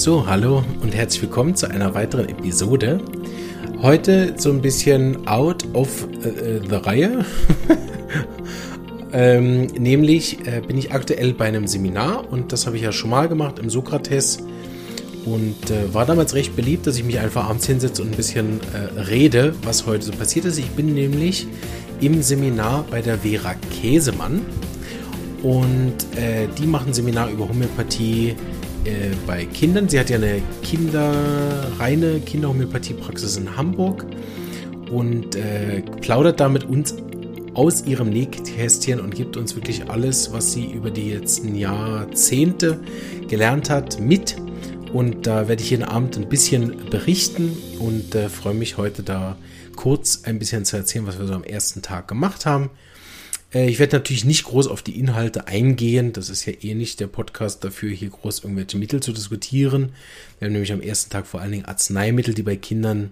So, hallo und herzlich willkommen zu einer weiteren Episode. Heute so ein bisschen out of äh, the Reihe. ähm, nämlich äh, bin ich aktuell bei einem Seminar und das habe ich ja schon mal gemacht im Sokrates und äh, war damals recht beliebt, dass ich mich einfach abends hinsetze und ein bisschen äh, rede, was heute so passiert ist. Ich bin nämlich im Seminar bei der Vera Käsemann und äh, die machen Seminar über Homöopathie äh, bei Kindern. Sie hat ja eine Kinder, reine Kinderhomöopathiepraxis in Hamburg und äh, plaudert da mit uns aus ihrem Nähkästchen und gibt uns wirklich alles, was sie über die letzten Jahrzehnte gelernt hat, mit. Und da werde ich jeden Abend ein bisschen berichten und äh, freue mich heute da kurz ein bisschen zu erzählen, was wir so am ersten Tag gemacht haben. Äh, ich werde natürlich nicht groß auf die Inhalte eingehen. Das ist ja eh nicht der Podcast dafür, hier groß irgendwelche Mittel zu diskutieren. Wir haben nämlich am ersten Tag vor allen Dingen Arzneimittel, die bei Kindern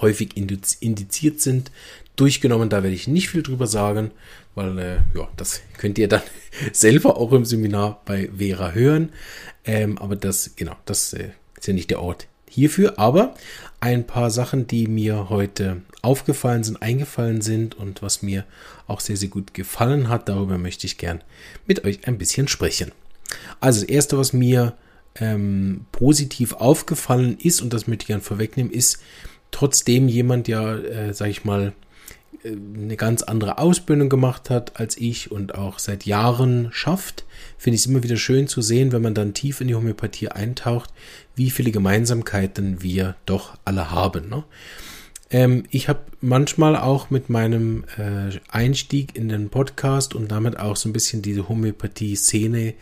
häufig indiziert sind, durchgenommen. Da werde ich nicht viel drüber sagen, weil äh, ja, das könnt ihr dann selber auch im Seminar bei Vera hören. Ähm, aber das, genau, das äh, ist ja nicht der Ort hierfür. Aber ein paar Sachen, die mir heute aufgefallen sind, eingefallen sind und was mir auch sehr, sehr gut gefallen hat. Darüber möchte ich gern mit euch ein bisschen sprechen. Also das Erste, was mir ähm, positiv aufgefallen ist, und das möchte ich gern vorwegnehmen, ist, trotzdem jemand ja, äh, sag ich mal, äh, eine ganz andere Ausbildung gemacht hat als ich und auch seit Jahren schafft, finde ich es immer wieder schön zu sehen, wenn man dann tief in die Homöopathie eintaucht, wie viele Gemeinsamkeiten wir doch alle haben. Ne? Ähm, ich habe manchmal auch mit meinem äh, Einstieg in den Podcast und damit auch so ein bisschen diese Homöopathie-Szene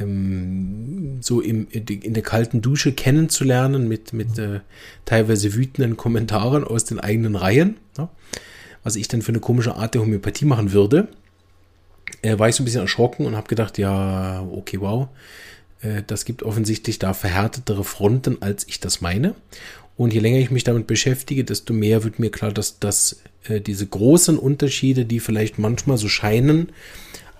ähm, so im, in der kalten Dusche kennenzulernen mit, mit äh, teilweise wütenden Kommentaren aus den eigenen Reihen, ne? was ich dann für eine komische Art der Homöopathie machen würde. Äh, war ich so ein bisschen erschrocken und habe gedacht, ja, okay, wow, äh, das gibt offensichtlich da verhärtetere Fronten, als ich das meine. Und je länger ich mich damit beschäftige, desto mehr wird mir klar, dass, dass äh, diese großen Unterschiede, die vielleicht manchmal so scheinen,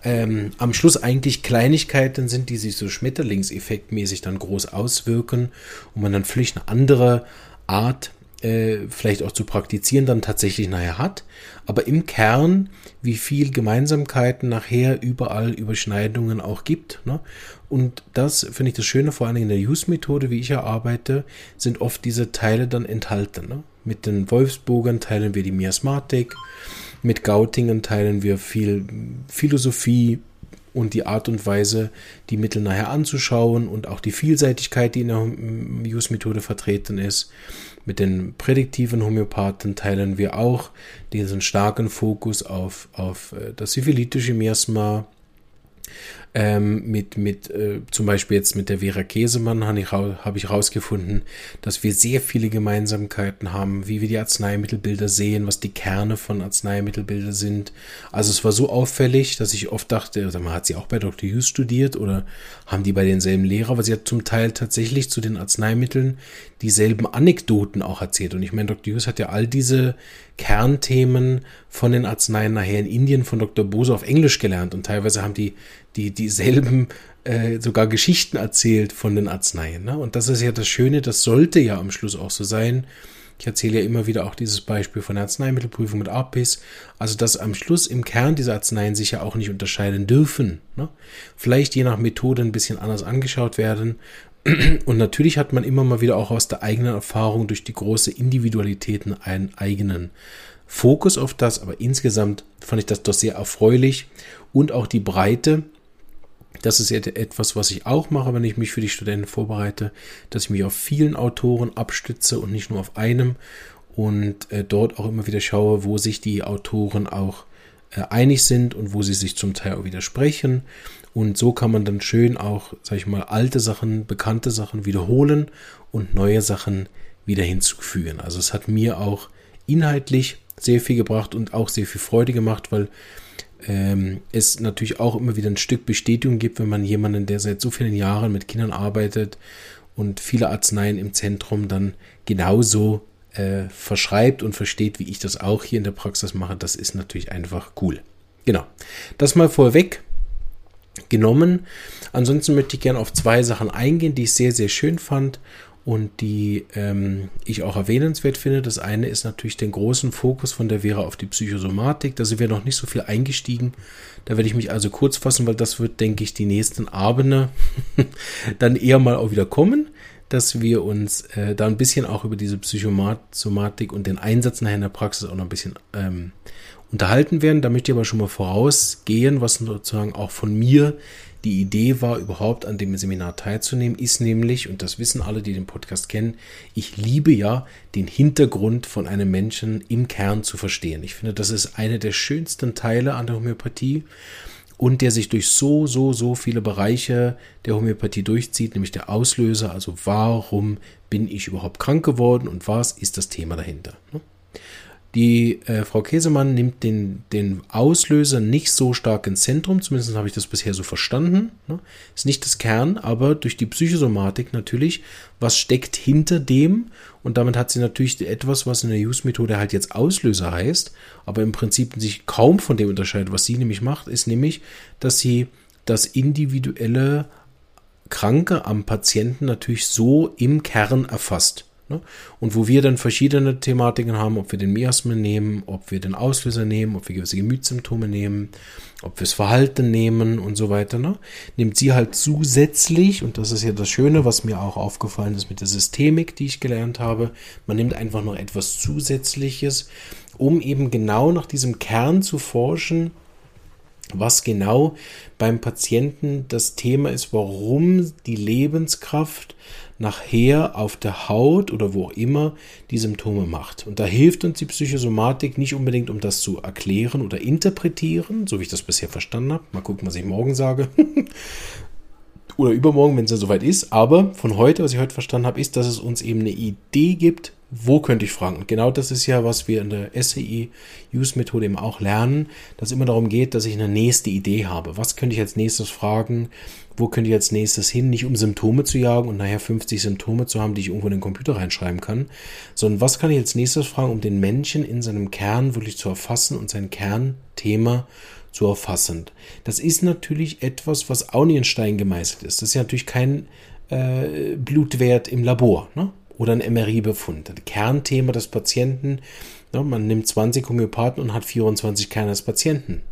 ähm, am Schluss eigentlich Kleinigkeiten sind, die sich so schmetterlingseffektmäßig dann groß auswirken und man dann vielleicht eine andere Art äh, vielleicht auch zu praktizieren dann tatsächlich nachher hat. Aber im Kern, wie viel Gemeinsamkeiten nachher überall Überschneidungen auch gibt. Ne? Und das finde ich das Schöne, vor allem in der Use-Methode, wie ich arbeite, sind oft diese Teile dann enthalten. Ne? Mit den Wolfsburgern teilen wir die Miasmatik, mit Gautingen teilen wir viel Philosophie, und die Art und Weise, die Mittel nachher anzuschauen und auch die Vielseitigkeit, die in der Use-Methode vertreten ist. Mit den prädiktiven Homöopathen teilen wir auch diesen starken Fokus auf, auf äh, das syphilitische Miasma, ähm, mit, mit äh, zum Beispiel jetzt mit der Vera Käsemann habe ich, hab ich rausgefunden, dass wir sehr viele Gemeinsamkeiten haben, wie wir die Arzneimittelbilder sehen, was die Kerne von Arzneimittelbilder sind. Also es war so auffällig, dass ich oft dachte, man hat sie auch bei Dr. Hughes studiert oder haben die bei denselben Lehrer, aber sie hat zum Teil tatsächlich zu den Arzneimitteln dieselben Anekdoten auch erzählt. Und ich meine, Dr. Hughes hat ja all diese Kernthemen von den Arzneien nachher in Indien von Dr. Bose auf Englisch gelernt und teilweise haben die, die dieselben äh, sogar Geschichten erzählt von den Arzneien. Ne? Und das ist ja das Schöne, das sollte ja am Schluss auch so sein. Ich erzähle ja immer wieder auch dieses Beispiel von der Arzneimittelprüfung mit APIS. Also, dass am Schluss im Kern diese Arzneien sich ja auch nicht unterscheiden dürfen. Ne? Vielleicht je nach Methode ein bisschen anders angeschaut werden. Und natürlich hat man immer mal wieder auch aus der eigenen Erfahrung durch die große Individualitäten einen eigenen Fokus auf das, aber insgesamt fand ich das doch sehr erfreulich und auch die Breite. Das ist etwas, was ich auch mache, wenn ich mich für die Studenten vorbereite, dass ich mich auf vielen Autoren abstütze und nicht nur auf einem und äh, dort auch immer wieder schaue, wo sich die Autoren auch äh, einig sind und wo sie sich zum Teil auch widersprechen. Und so kann man dann schön auch, sag ich mal, alte Sachen, bekannte Sachen wiederholen und neue Sachen wieder hinzufügen. Also es hat mir auch inhaltlich sehr viel gebracht und auch sehr viel Freude gemacht, weil ähm, es natürlich auch immer wieder ein Stück Bestätigung gibt, wenn man jemanden, der seit so vielen Jahren mit Kindern arbeitet und viele Arzneien im Zentrum dann genauso äh, verschreibt und versteht, wie ich das auch hier in der Praxis mache. Das ist natürlich einfach cool. Genau. Das mal vorweg. genommen. Ansonsten möchte ich gerne auf zwei Sachen eingehen, die ich sehr, sehr schön fand und die ähm, ich auch erwähnenswert finde. Das eine ist natürlich den großen Fokus von der Vera auf die Psychosomatik. Da sind wir noch nicht so viel eingestiegen. Da werde ich mich also kurz fassen, weil das wird, denke ich, die nächsten Abende dann eher mal auch wieder kommen, dass wir uns äh, da ein bisschen auch über diese Psychosomatik und den Einsatz nachher in der Praxis auch noch ein bisschen ähm, unterhalten werden. Da möchte ich aber schon mal vorausgehen, was sozusagen auch von mir die Idee war, überhaupt an dem Seminar teilzunehmen, ist nämlich, und das wissen alle, die den Podcast kennen, ich liebe ja den Hintergrund von einem Menschen im Kern zu verstehen. Ich finde, das ist einer der schönsten Teile an der Homöopathie und der sich durch so, so, so viele Bereiche der Homöopathie durchzieht, nämlich der Auslöser, also warum bin ich überhaupt krank geworden und was ist das Thema dahinter. Die äh, Frau Käsemann nimmt den, den Auslöser nicht so stark ins Zentrum, zumindest habe ich das bisher so verstanden. Ne? Ist nicht das Kern, aber durch die Psychosomatik natürlich, was steckt hinter dem? Und damit hat sie natürlich etwas, was in der Use-Methode halt jetzt Auslöser heißt, aber im Prinzip sich kaum von dem unterscheidet. Was sie nämlich macht, ist nämlich, dass sie das individuelle Kranke am Patienten natürlich so im Kern erfasst. Ne? Und wo wir dann verschiedene Thematiken haben, ob wir den Miasmen nehmen, ob wir den Auslöser nehmen, ob wir gewisse Gemütssymptome nehmen, ob wir das Verhalten nehmen und so weiter, ne? nimmt sie halt zusätzlich, und das ist ja das Schöne, was mir auch aufgefallen ist mit der Systemik, die ich gelernt habe, man nimmt einfach noch etwas Zusätzliches, um eben genau nach diesem Kern zu forschen, was genau beim Patienten das Thema ist, warum die Lebenskraft nachher auf der Haut oder wo auch immer die Symptome macht. Und da hilft uns die Psychosomatik nicht unbedingt, um das zu erklären oder interpretieren, so wie ich das bisher verstanden habe. Mal gucken, was ich morgen sage. oder übermorgen, wenn es dann soweit ist. Aber von heute, was ich heute verstanden habe, ist, dass es uns eben eine Idee gibt, wo könnte ich fragen? Und genau das ist ja, was wir in der SCI-Use-Methode eben auch lernen, dass es immer darum geht, dass ich eine nächste Idee habe. Was könnte ich als nächstes fragen? Wo könnte ich als nächstes hin? Nicht um Symptome zu jagen und nachher 50 Symptome zu haben, die ich irgendwo in den Computer reinschreiben kann, sondern was kann ich als nächstes fragen, um den Menschen in seinem Kern wirklich zu erfassen und sein Kernthema zu erfassen. Das ist natürlich etwas, was auch nicht in Stein gemeißelt ist. Das ist ja natürlich kein äh, Blutwert im Labor. Ne? oder ein MRI-Befund. Das Kernthema des Patienten, ja, man nimmt 20 Homöopathen und hat 24 Kerne des Patienten.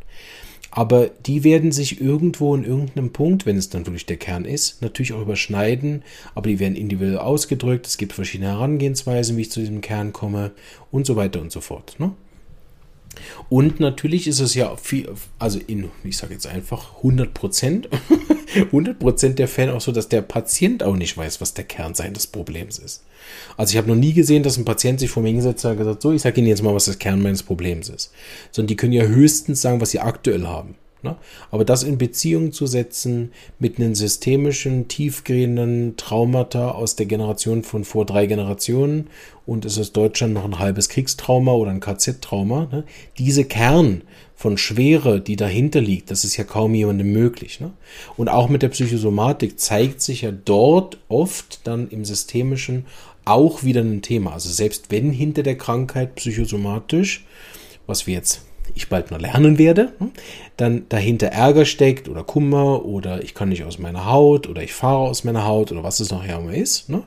Aber die werden sich irgendwo in irgendeinem Punkt, wenn es dann wirklich der Kern ist, natürlich auch überschneiden, aber die werden individuell ausgedrückt. Es gibt verschiedene Herangehensweisen, wie ich zu diesem Kern komme und so weiter und so fort. Ne? Und natürlich ist es ja viel, also in, ich sage jetzt einfach 100 Prozent, 100 Prozent der Fälle auch so, dass der Patient auch nicht weiß, was der Kern seines Problems ist. Also ich habe noch nie gesehen, dass ein Patient sich vor mir hingesetzt hat und gesagt, so, ich sage Ihnen jetzt mal, was das Kern meines Problems ist. Sondern die können ja höchstens sagen, was sie aktuell haben. Ne? Aber das in Beziehung zu setzen mit einem systemischen, tiefgehenden Traumata aus der Generation von vor drei Generationen und es ist Deutschland noch ein halbes Kriegstrauma oder ein KZ-Trauma, ne? diese Kern von Schwere, die dahinter liegt, das ist ja kaum jemandem möglich. Ne? Und auch mit der Psychosomatik zeigt sich ja dort oft dann im Systemischen auch wieder ein Thema. Also selbst wenn hinter der Krankheit psychosomatisch, was wir jetzt ich bald mal lernen werde, hm, dann dahinter Ärger steckt oder Kummer oder ich kann nicht aus meiner Haut oder ich fahre aus meiner Haut oder was es nachher immer ist. Ne?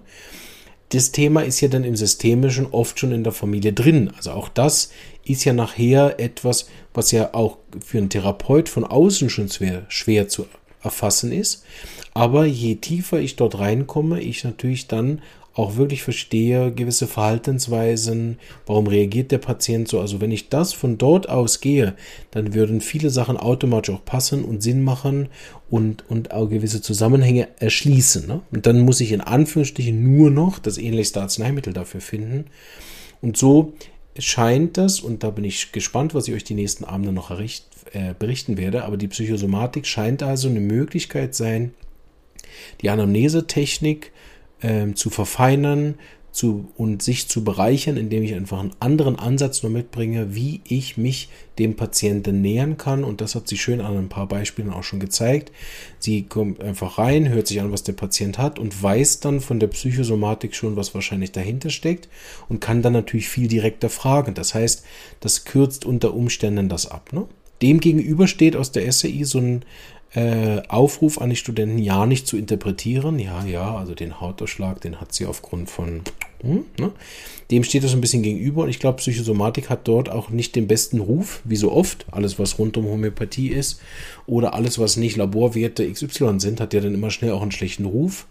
Das Thema ist ja dann im Systemischen oft schon in der Familie drin. Also auch das ist ja nachher etwas, was ja auch für einen Therapeut von außen schon schwer, schwer zu erfassen ist. Aber je tiefer ich dort reinkomme, ich natürlich dann auch wirklich verstehe, gewisse Verhaltensweisen, warum reagiert der Patient so. Also wenn ich das von dort aus gehe, dann würden viele Sachen automatisch auch passen und Sinn machen und, und auch gewisse Zusammenhänge erschließen. Ne? Und dann muss ich in Anführungsstrichen nur noch das ähnlichste Arzneimittel dafür finden. Und so scheint das, und da bin ich gespannt, was ich euch die nächsten Abende noch erricht, äh, berichten werde, aber die Psychosomatik scheint also eine Möglichkeit sein, die Anamnesetechnik ähm, zu verfeinern zu, und sich zu bereichern, indem ich einfach einen anderen Ansatz nur mitbringe, wie ich mich dem Patienten nähern kann. Und das hat sie schön an ein paar Beispielen auch schon gezeigt. Sie kommt einfach rein, hört sich an, was der Patient hat und weiß dann von der Psychosomatik schon, was wahrscheinlich dahinter steckt und kann dann natürlich viel direkter fragen. Das heißt, das kürzt unter Umständen das ab. Ne? Dem gegenüber steht aus der SAI so ein äh, Aufruf an die Studenten, ja nicht zu interpretieren. Ja, ja, also den Hautausschlag, den hat sie aufgrund von. Hm, ne? Dem steht das ein bisschen gegenüber und ich glaube, Psychosomatik hat dort auch nicht den besten Ruf, wie so oft. Alles, was rund um Homöopathie ist oder alles, was nicht Laborwerte XY sind, hat ja dann immer schnell auch einen schlechten Ruf.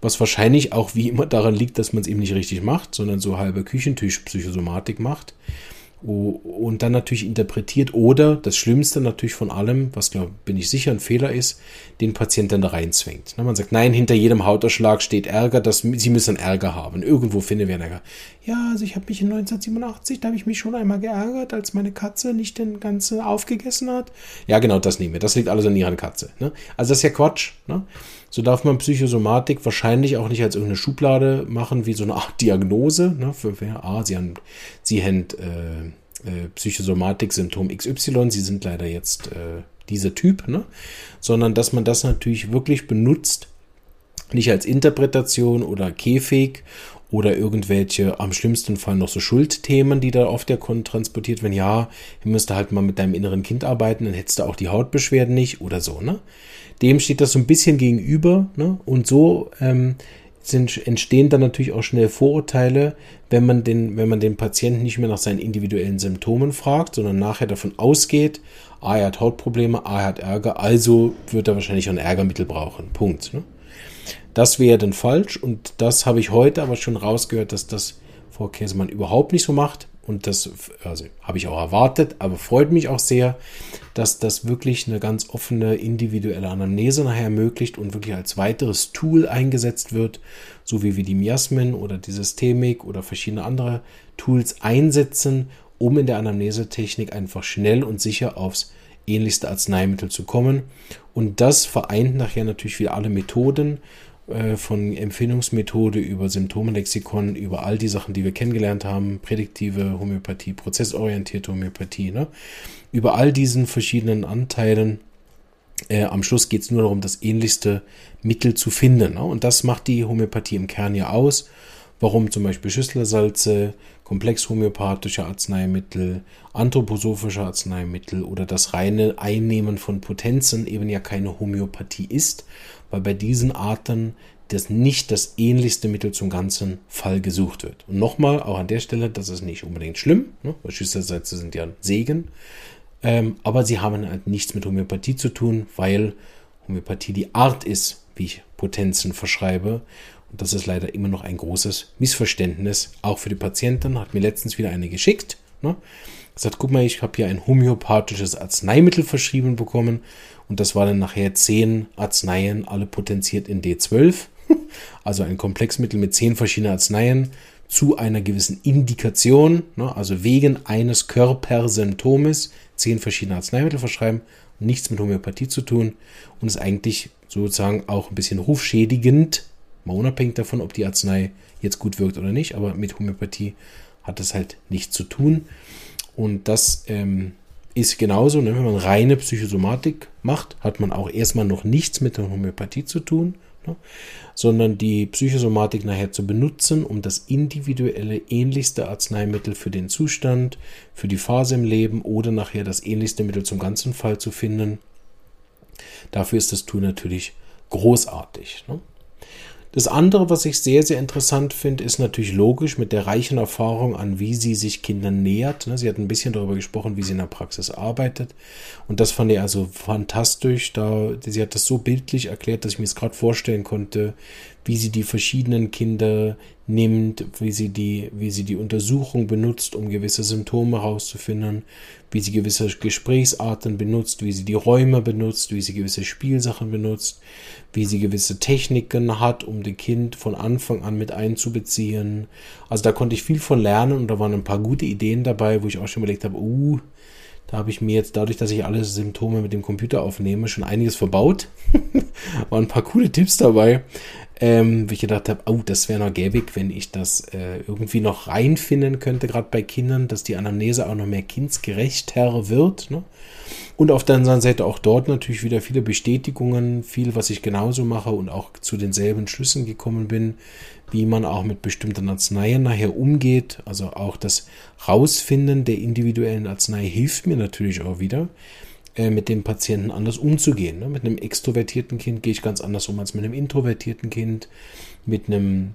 Was wahrscheinlich auch wie immer daran liegt, dass man es eben nicht richtig macht, sondern so halbe Küchentisch-Psychosomatik macht und dann natürlich interpretiert oder das Schlimmste natürlich von allem, was glaube bin ich sicher ein Fehler ist, den Patienten da reinzwängt. Man sagt, nein, hinter jedem Hautausschlag steht Ärger, dass sie müssen Ärger haben. Irgendwo finden wir Ärger. Ja, also ich habe mich in 1987, da habe ich mich schon einmal geärgert, als meine Katze nicht den ganzen aufgegessen hat. Ja, genau, das nehmen wir. Das liegt alles an ihrer Katze. Ne? Also das ist ja Quatsch. Ne? So darf man Psychosomatik wahrscheinlich auch nicht als irgendeine Schublade machen, wie so eine Art Diagnose. Ne? Für, für, ah, sie haben, sie haben äh, äh, Psychosomatik-Symptom XY, sie sind leider jetzt äh, dieser Typ, ne? sondern dass man das natürlich wirklich benutzt, nicht als Interpretation oder Käfig oder irgendwelche, am schlimmsten Fall noch so Schuldthemen, die da oft ja transportiert werden. Ja, ihr müsst halt mal mit deinem inneren Kind arbeiten, dann hättest du auch die Hautbeschwerden nicht oder so, ne? Dem steht das so ein bisschen gegenüber, ne? Und so ähm, sind, entstehen dann natürlich auch schnell Vorurteile, wenn man, den, wenn man den Patienten nicht mehr nach seinen individuellen Symptomen fragt, sondern nachher davon ausgeht, ah, er hat Hautprobleme, ah, er hat Ärger, also wird er wahrscheinlich ein Ärgermittel brauchen. Punkt. Ne? Das wäre dann falsch und das habe ich heute aber schon rausgehört, dass das Frau Käsemann überhaupt nicht so macht. Und das also, habe ich auch erwartet, aber freut mich auch sehr, dass das wirklich eine ganz offene individuelle Anamnese nachher ermöglicht und wirklich als weiteres Tool eingesetzt wird, so wie wir die Miasmen oder die Systemik oder verschiedene andere Tools einsetzen, um in der Anamnesetechnik einfach schnell und sicher aufs ähnlichste Arzneimittel zu kommen. Und das vereint nachher natürlich wieder alle Methoden äh, von Empfindungsmethode über Symptomelexikon, über all die Sachen, die wir kennengelernt haben, prädiktive Homöopathie, prozessorientierte Homöopathie, ne? über all diesen verschiedenen Anteilen. Äh, am Schluss geht es nur darum, das ähnlichste Mittel zu finden. Ne? Und das macht die Homöopathie im Kern ja aus. Warum zum Beispiel Schüsslersalze, komplexhomöopathische Arzneimittel, anthroposophische Arzneimittel oder das reine Einnehmen von Potenzen eben ja keine Homöopathie ist, weil bei diesen Arten das nicht das ähnlichste Mittel zum ganzen Fall gesucht wird. Und nochmal, auch an der Stelle, das ist nicht unbedingt schlimm, ne? weil Schüsselsätze sind ja ein Segen, ähm, aber sie haben halt nichts mit Homöopathie zu tun, weil Homöopathie die Art ist, wie ich Potenzen verschreibe. Das ist leider immer noch ein großes Missverständnis, auch für die Patienten. Hat mir letztens wieder eine geschickt. Ne? Gesagt, guck mal, ich habe hier ein homöopathisches Arzneimittel verschrieben bekommen und das waren dann nachher zehn Arzneien, alle potenziert in D12. Also ein Komplexmittel mit zehn verschiedenen Arzneien zu einer gewissen Indikation, ne, also wegen eines Körpersymptomes, zehn verschiedene Arzneimittel verschreiben, nichts mit Homöopathie zu tun und ist eigentlich sozusagen auch ein bisschen rufschädigend, mal unabhängig davon, ob die Arznei jetzt gut wirkt oder nicht, aber mit Homöopathie hat es halt nichts zu tun. Und das ähm, ist genauso, ne? wenn man reine Psychosomatik macht, hat man auch erstmal noch nichts mit der Homöopathie zu tun, ne? sondern die Psychosomatik nachher zu benutzen, um das individuelle ähnlichste Arzneimittel für den Zustand, für die Phase im Leben oder nachher das ähnlichste Mittel zum ganzen Fall zu finden. Dafür ist das Tool natürlich großartig. Ne? Das andere, was ich sehr, sehr interessant finde, ist natürlich logisch mit der reichen Erfahrung an, wie sie sich Kindern nähert. Ne, sie hat ein bisschen darüber gesprochen, wie sie in der Praxis arbeitet. Und das fand ich also fantastisch. Da, sie hat das so bildlich erklärt, dass ich mir es gerade vorstellen konnte, wie sie die verschiedenen Kinder nimmt, wie sie die, wie sie die Untersuchung benutzt, um gewisse Symptome herauszufinden, wie sie gewisse Gesprächsarten benutzt, wie sie die Räume benutzt, wie sie gewisse Spielsachen benutzt, wie sie gewisse Techniken hat, um den Kind von Anfang an mit einzubeziehen. Also da konnte ich viel von lernen und da waren ein paar gute Ideen dabei, wo ich auch schon überlegt habe, uh, da habe ich mir jetzt dadurch, dass ich alle Symptome mit dem Computer aufnehme, schon einiges verbaut. waren ein paar coole Tipps dabei. Ähm, wie ich gedacht habe, oh, das wäre noch gäbig, wenn ich das äh, irgendwie noch reinfinden könnte, gerade bei Kindern, dass die Anamnese auch noch mehr kindsgerechter wird. Ne? Und auf der anderen Seite auch dort natürlich wieder viele Bestätigungen, viel, was ich genauso mache und auch zu denselben Schlüssen gekommen bin, wie man auch mit bestimmten Arzneien nachher umgeht. Also auch das Rausfinden der individuellen Arznei hilft mir natürlich auch wieder, mit dem Patienten anders umzugehen. Ne? Mit einem extrovertierten Kind gehe ich ganz anders um als mit einem introvertierten Kind, mit einem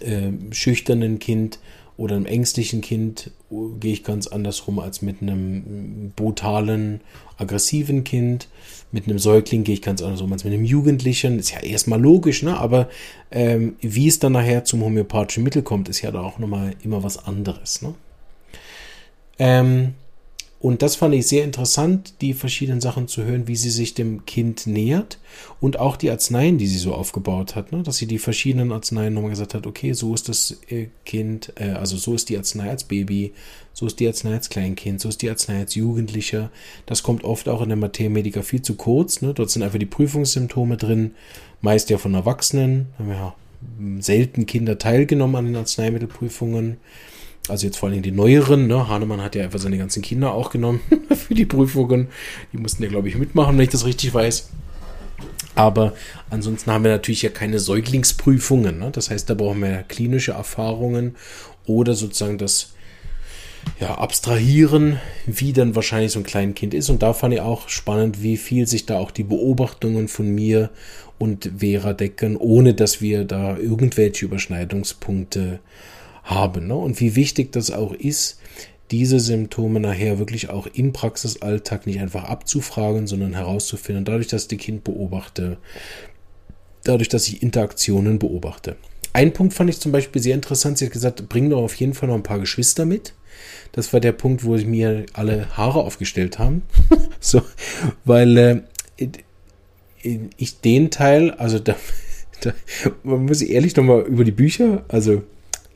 äh, schüchternen Kind oder einem ängstlichen Kind gehe ich ganz anders rum als mit einem brutalen, aggressiven Kind. Mit einem Säugling gehe ich ganz anders um als mit einem Jugendlichen. Ist ja erstmal logisch, ne? aber ähm, wie es dann nachher zum homöopathischen Mittel kommt, ist ja da auch nochmal immer was anderes. Ne? Ähm, und das fand ich sehr interessant, die verschiedenen Sachen zu hören, wie sie sich dem Kind nähert und auch die Arzneien, die sie so aufgebaut hat, ne? dass sie die verschiedenen Arzneien nochmal gesagt hat, okay, so ist das äh, Kind, äh, also so ist die Arznei als Baby, so ist die Arznei als Kleinkind, so ist die Arznei als Jugendlicher. Das kommt oft auch in der Materia Medica viel zu kurz. Ne? Dort sind einfach die Prüfungssymptome drin, meist ja von Erwachsenen. Haben ja selten Kinder teilgenommen an den Arzneimittelprüfungen. Also jetzt vor allem die neueren, ne? Hahnemann hat ja einfach seine ganzen Kinder auch genommen für die Prüfungen. Die mussten ja, glaube ich, mitmachen, wenn ich das richtig weiß. Aber ansonsten haben wir natürlich ja keine Säuglingsprüfungen. Ne? Das heißt, da brauchen wir klinische Erfahrungen oder sozusagen das ja, Abstrahieren, wie dann wahrscheinlich so ein Kleinkind ist. Und da fand ich auch spannend, wie viel sich da auch die Beobachtungen von mir und Vera decken, ohne dass wir da irgendwelche Überschneidungspunkte haben. Ne? Und wie wichtig das auch ist, diese Symptome nachher wirklich auch im Praxisalltag nicht einfach abzufragen, sondern herauszufinden, dadurch, dass ich die Kind beobachte, dadurch, dass ich Interaktionen beobachte. Ein Punkt fand ich zum Beispiel sehr interessant. Sie hat gesagt, bring doch auf jeden Fall noch ein paar Geschwister mit. Das war der Punkt, wo ich mir alle Haare aufgestellt haben. so, weil äh, ich den Teil, also da, da man muss ehrlich nochmal über die Bücher, also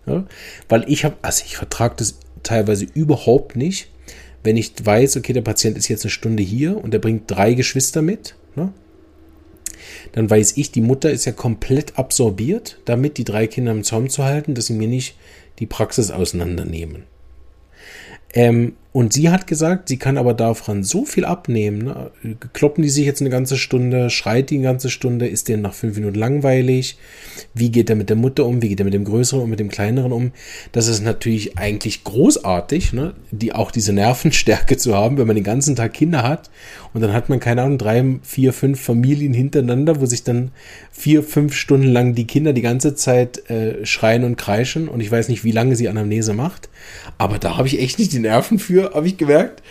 ja? Weil ich habe, also ich vertrage das teilweise überhaupt nicht, wenn ich weiß, okay, der Patient ist jetzt eine Stunde hier und er bringt drei Geschwister mit. Ne? Dann weiß ich, die Mutter ist ja komplett absorbiert, damit die drei Kinder im Zaum zu halten, dass sie mir nicht die Praxis auseinandernehmen. Ähm, und sie hat gesagt, sie kann aber davon so viel abnehmen. Ne? Kloppen die sich jetzt eine ganze Stunde, schreit die eine ganze Stunde, ist denen nach fünf Minuten langweilig? Wie geht er mit der Mutter um? Wie geht er mit dem Größeren und mit dem Kleineren um? Das ist natürlich eigentlich großartig, ne? die auch diese Nervenstärke zu haben, wenn man den ganzen Tag Kinder hat und dann hat man, keine Ahnung, drei, vier, fünf Familien hintereinander, wo sich dann vier, fünf Stunden lang die Kinder die ganze Zeit äh, schreien und kreischen und ich weiß nicht, wie lange sie Anamnese macht, aber da habe ich echt nicht die Nerven für, habe ich gemerkt.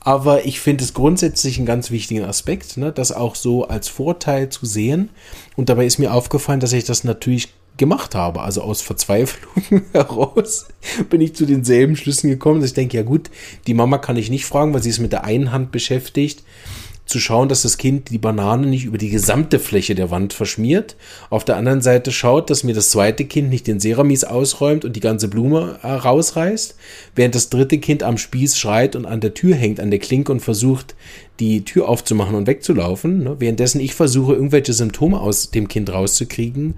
Aber ich finde es grundsätzlich einen ganz wichtigen Aspekt, ne, das auch so als Vorteil zu sehen. Und dabei ist mir aufgefallen, dass ich das natürlich gemacht habe. Also aus Verzweiflung heraus bin ich zu denselben Schlüssen gekommen, dass ich denke, ja gut, die Mama kann ich nicht fragen, weil sie ist mit der einen Hand beschäftigt zu schauen, dass das Kind die Banane nicht über die gesamte Fläche der Wand verschmiert. Auf der anderen Seite schaut, dass mir das zweite Kind nicht den Ceramis ausräumt und die ganze Blume äh, rausreißt, während das dritte Kind am Spieß schreit und an der Tür hängt, an der Klinke und versucht, die Tür aufzumachen und wegzulaufen. Ne? Währenddessen ich versuche, irgendwelche Symptome aus dem Kind rauszukriegen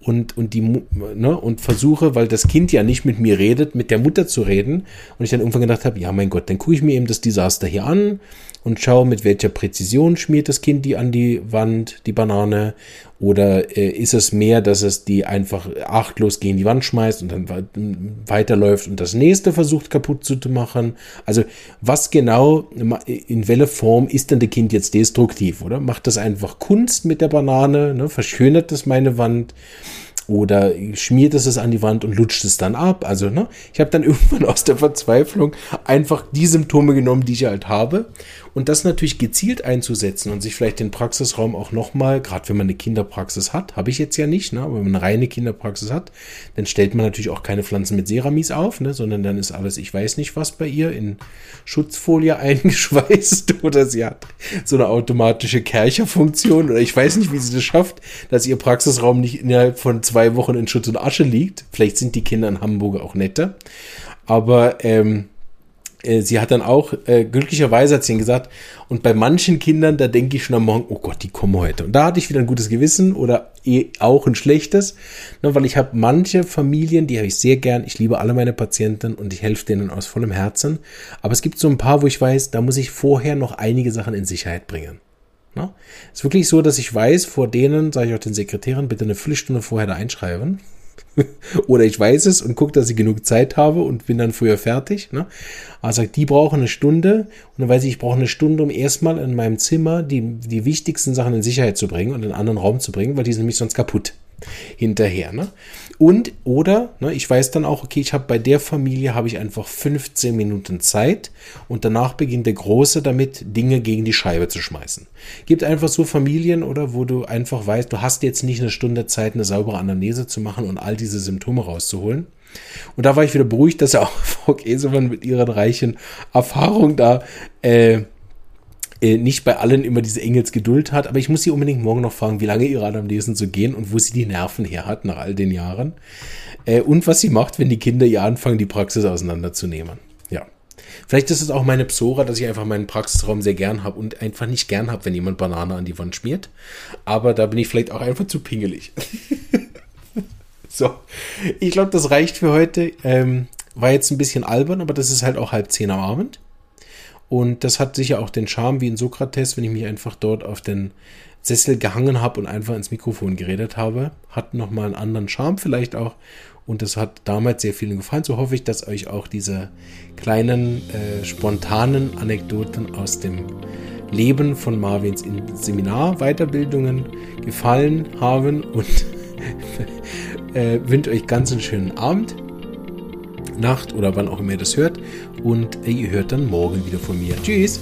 und, und die ne, und versuche, weil das Kind ja nicht mit mir redet, mit der Mutter zu reden. Und ich dann irgendwann gedacht habe, ja mein Gott, dann gucke ich mir eben das Desaster hier an und schaue, mit welcher Präzision schmiert das Kind die an die Wand, die Banane. Oder äh, ist es mehr, dass es die einfach achtlos gegen die Wand schmeißt und dann weiterläuft und das nächste versucht kaputt zu machen? Also was genau, in welcher Form ist denn das Kind jetzt destruktiv, oder? Macht das einfach Kunst mit der Banane, ne? verschönert das meine Wand? oder schmiert es es an die Wand und lutscht es dann ab. Also, ne, ich habe dann irgendwann aus der Verzweiflung einfach die Symptome genommen, die ich halt habe und das natürlich gezielt einzusetzen und sich vielleicht den Praxisraum auch nochmal, gerade wenn man eine Kinderpraxis hat, habe ich jetzt ja nicht, ne, aber wenn man eine reine Kinderpraxis hat, dann stellt man natürlich auch keine Pflanzen mit Ceramis auf, ne, sondern dann ist alles, ich weiß nicht was bei ihr, in Schutzfolie eingeschweißt oder sie hat so eine automatische Kercherfunktion oder ich weiß nicht, wie sie das schafft, dass ihr Praxisraum nicht innerhalb von zwei Wochen in Schutz und Asche liegt. Vielleicht sind die Kinder in Hamburg auch netter. Aber ähm, äh, sie hat dann auch, äh, glücklicherweise hat sie gesagt, und bei manchen Kindern, da denke ich schon am Morgen, oh Gott, die kommen heute. Und da hatte ich wieder ein gutes Gewissen oder eh auch ein schlechtes, ne, weil ich habe manche Familien, die habe ich sehr gern, ich liebe alle meine Patienten und ich helfe denen aus vollem Herzen. Aber es gibt so ein paar, wo ich weiß, da muss ich vorher noch einige Sachen in Sicherheit bringen. Ne? Ist wirklich so, dass ich weiß, vor denen, sage ich auch den Sekretären, bitte eine Viertelstunde vorher da einschreiben. Oder ich weiß es und gucke, dass ich genug Zeit habe und bin dann früher fertig. Ne? Aber sagt, die brauchen eine Stunde und dann weiß ich, ich brauche eine Stunde, um erstmal in meinem Zimmer die, die wichtigsten Sachen in Sicherheit zu bringen und in einen anderen Raum zu bringen, weil die sind nämlich sonst kaputt hinterher. Ne? Und oder ne, ich weiß dann auch, okay, ich habe bei der Familie habe ich einfach 15 Minuten Zeit und danach beginnt der Große damit, Dinge gegen die Scheibe zu schmeißen. Gibt einfach so Familien oder wo du einfach weißt, du hast jetzt nicht eine Stunde Zeit, eine saubere Anamnese zu machen und all diese Symptome rauszuholen. Und da war ich wieder beruhigt, dass ja auch Frau Käsemann mit ihrer reichen Erfahrung da äh, nicht bei allen immer diese Engelsgeduld hat, aber ich muss sie unbedingt morgen noch fragen, wie lange ihre Anamnesen so gehen und wo sie die Nerven her hat nach all den Jahren. Äh, und was sie macht, wenn die Kinder ihr anfangen, die Praxis auseinanderzunehmen. Ja. Vielleicht ist es auch meine Psora, dass ich einfach meinen Praxisraum sehr gern habe und einfach nicht gern habe, wenn jemand Banane an die Wand schmiert. Aber da bin ich vielleicht auch einfach zu pingelig. so, ich glaube, das reicht für heute. Ähm, war jetzt ein bisschen albern, aber das ist halt auch halb zehn am Abend. Und das hat sicher auch den Charme wie in Sokrates, wenn ich mich einfach dort auf den Sessel gehangen habe und einfach ins Mikrofon geredet habe. Hat nochmal einen anderen Charme vielleicht auch. Und das hat damals sehr vielen gefallen. So hoffe ich, dass euch auch diese kleinen, äh, spontanen Anekdoten aus dem Leben von Marvins Seminar Weiterbildungen gefallen haben und äh, wünsche euch ganz einen schönen Abend. Nacht oder wann auch immer ihr das hört. Und ihr hört dann morgen wieder von mir. Tschüss!